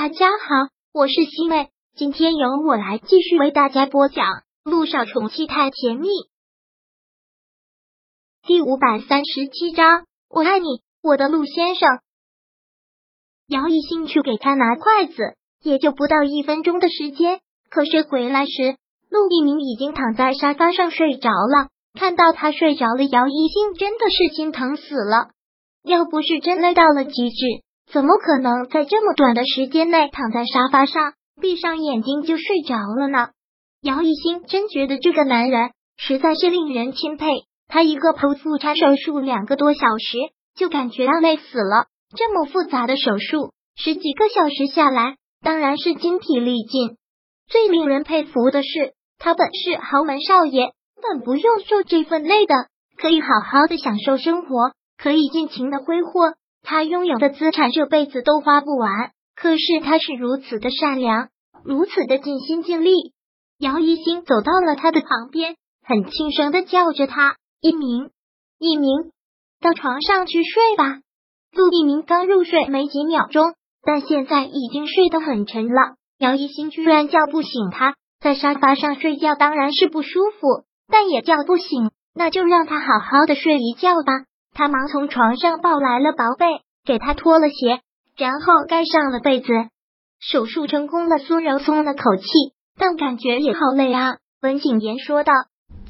大家好，我是西妹，今天由我来继续为大家播讲《陆少宠妻太甜蜜》第五百三十七章。我爱你，我的陆先生。姚一兴去给他拿筷子，也就不到一分钟的时间。可是回来时，陆一鸣已经躺在沙发上睡着了。看到他睡着了，姚一兴真的是心疼死了。要不是真累到了极致。怎么可能在这么短的时间内躺在沙发上，闭上眼睛就睡着了呢？姚一新真觉得这个男人实在是令人钦佩。他一个剖腹产手术两个多小时，就感觉要累死了。这么复杂的手术，十几个小时下来，当然是精疲力尽。最令人佩服的是，他本是豪门少爷，本不用受这份累的，可以好好的享受生活，可以尽情的挥霍。他拥有的资产这辈子都花不完，可是他是如此的善良，如此的尽心尽力。姚一星走到了他的旁边，很轻声的叫着他：“一鸣，一鸣，到床上去睡吧。”陆一鸣刚入睡没几秒钟，但现在已经睡得很沉了。姚一星居然叫不醒他，在沙发上睡觉当然是不舒服，但也叫不醒，那就让他好好的睡一觉吧。他忙从床上抱来了薄被，给他脱了鞋，然后盖上了被子。手术成功了，苏柔松了口气，但感觉也好累啊。温景言说道：“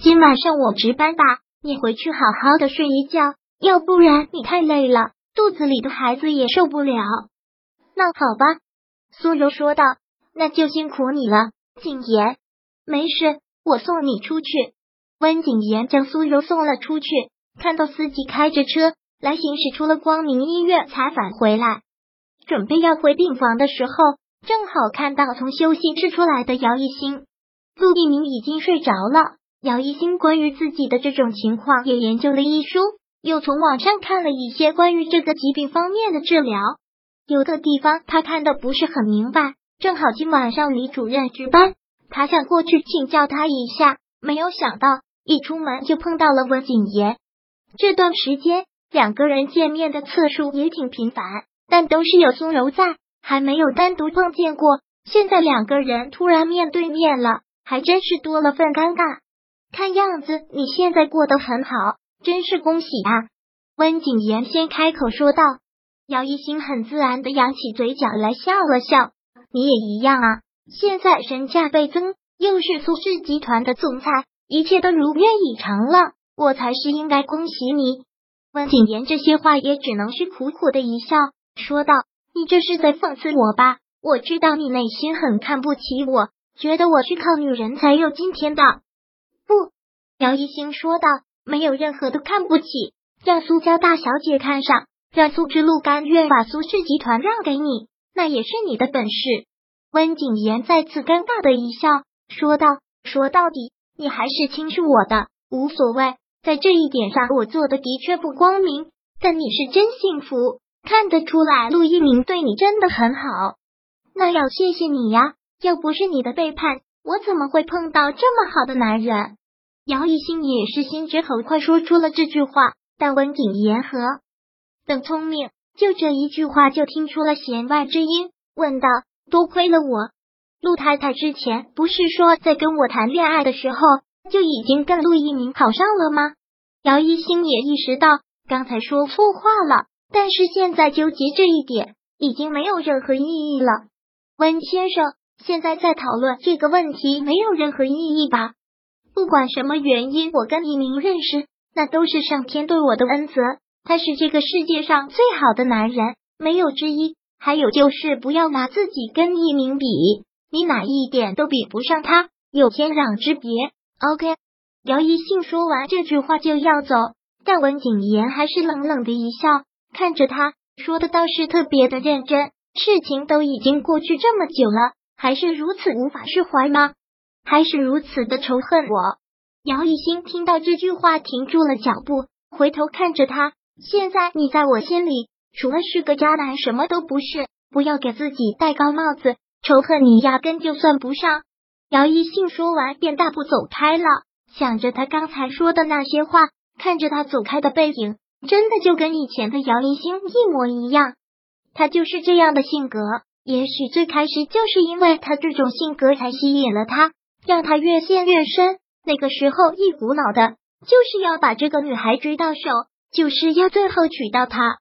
今晚上我值班吧，你回去好好的睡一觉，要不然你太累了，肚子里的孩子也受不了。”那好吧，苏柔说道：“那就辛苦你了，景言。没事，我送你出去。”温景言将苏柔送了出去。看到司机开着车来行驶出了光明医院，才返回来，准备要回病房的时候，正好看到从休息室出来的姚一星。陆一鸣已经睡着了，姚一星关于自己的这种情况也研究了医书，又从网上看了一些关于这个疾病方面的治疗，有的地方他看的不是很明白。正好今晚上李主任值班，他想过去请教他一下，没有想到一出门就碰到了温景言。这段时间两个人见面的次数也挺频繁，但都是有苏柔在，还没有单独碰见过。现在两个人突然面对面了，还真是多了份尴尬。看样子你现在过得很好，真是恭喜啊！温景言先开口说道。姚一星很自然的扬起嘴角来笑了笑：“你也一样啊，现在身价倍增，又是苏氏集团的总裁，一切都如愿以偿了。”我才是应该恭喜你。温景言这些话也只能是苦苦的一笑，说道：“你这是在讽刺我吧？我知道你内心很看不起我，觉得我是靠女人才有今天的。”不，姚一星说道：“没有任何的看不起，让苏家大小姐看上，让苏之路甘愿把苏氏集团让给你，那也是你的本事。”温景言再次尴尬的一笑，说道：“说到底，你还是轻视我的，无所谓。”在这一点上，我做的的确不光明，但你是真幸福，看得出来，陆一鸣对你真的很好。那要谢谢你呀，要不是你的背叛，我怎么会碰到这么好的男人？姚一兴也是心直口快说出了这句话，但温景言和等聪明，就这一句话就听出了弦外之音，问道：“多亏了我，陆太太之前不是说在跟我谈恋爱的时候就已经跟陆一鸣好上了吗？”姚一星也意识到刚才说错话了，但是现在纠结这一点已经没有任何意义了。温先生，现在在讨论这个问题没有任何意义吧？不管什么原因，我跟一鸣认识，那都是上天对我的恩泽。他是这个世界上最好的男人，没有之一。还有就是不要拿自己跟一鸣比，你哪一点都比不上他，有天壤之别。OK。姚一信说完这句话就要走，但文景言还是冷冷的一笑，看着他说的倒是特别的认真。事情都已经过去这么久了，还是如此无法释怀吗？还是如此的仇恨我？姚一兴听到这句话，停住了脚步，回头看着他。现在你在我心里，除了是个渣男，什么都不是。不要给自己戴高帽子，仇恨你压根就算不上。姚一信说完，便大步走开了。想着他刚才说的那些话，看着他走开的背影，真的就跟以前的姚一星一模一样。他就是这样的性格，也许最开始就是因为他这种性格才吸引了他，让他越陷越深。那个时候一股脑的就是要把这个女孩追到手，就是要最后娶到她。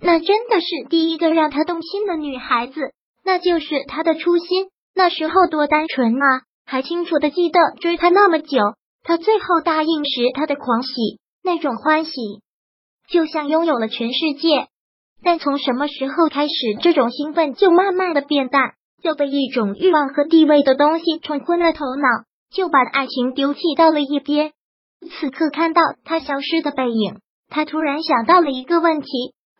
那真的是第一个让他动心的女孩子，那就是他的初心。那时候多单纯啊！还清楚的记得追他那么久，他最后答应时他的狂喜，那种欢喜就像拥有了全世界。但从什么时候开始，这种兴奋就慢慢的变淡，就被一种欲望和地位的东西冲昏了头脑，就把爱情丢弃到了一边。此刻看到他消失的背影，他突然想到了一个问题：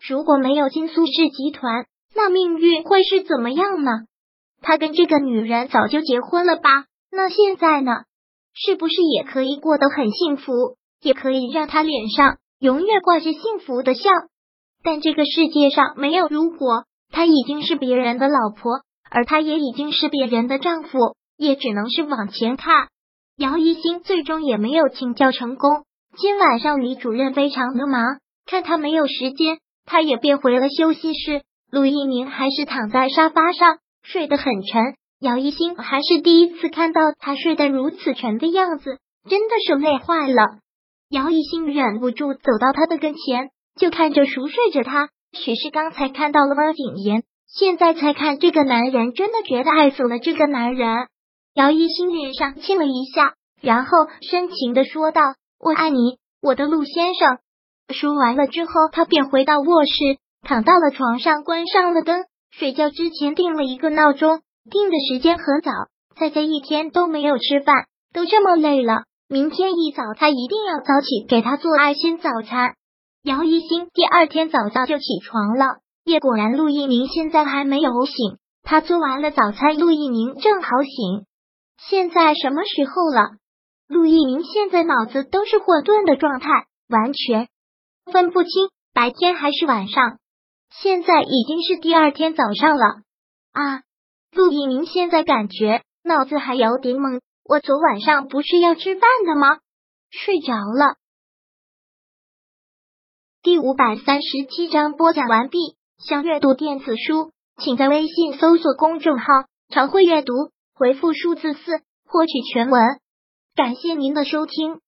如果没有金苏氏集团，那命运会是怎么样呢？他跟这个女人早就结婚了吧？那现在呢？是不是也可以过得很幸福？也可以让他脸上永远挂着幸福的笑？但这个世界上没有如果，她已经是别人的老婆，而他也已经是别人的丈夫，也只能是往前看。姚一新最终也没有请教成功。今晚上李主任非常的忙，看他没有时间，他也便回了休息室。陆一鸣还是躺在沙发上睡得很沉。姚一新还是第一次看到他睡得如此沉的样子，真的是累坏了。姚一新忍不住走到他的跟前，就看着熟睡着他。许是刚才看到了温景言，现在才看这个男人，真的觉得爱死了这个男人。姚一新脸上亲了一下，然后深情的说道：“我爱你，我的陆先生。”说完了之后，他便回到卧室，躺到了床上，关上了灯。睡觉之前定了一个闹钟。定的时间很早，菜菜一天都没有吃饭，都这么累了。明天一早，他一定要早起给他做爱心早餐。姚一新第二天早早就起床了，叶果然，陆一鸣现在还没有醒。他做完了早餐，陆一鸣正好醒。现在什么时候了？陆一鸣现在脑子都是混沌的状态，完全分不清白天还是晚上。现在已经是第二天早上了啊！陆一鸣现在感觉脑子还有点懵，我昨晚上不是要吃饭的吗？睡着了。第五百三十七章播讲完毕。想阅读电子书，请在微信搜索公众号“常会阅读”，回复数字四获取全文。感谢您的收听。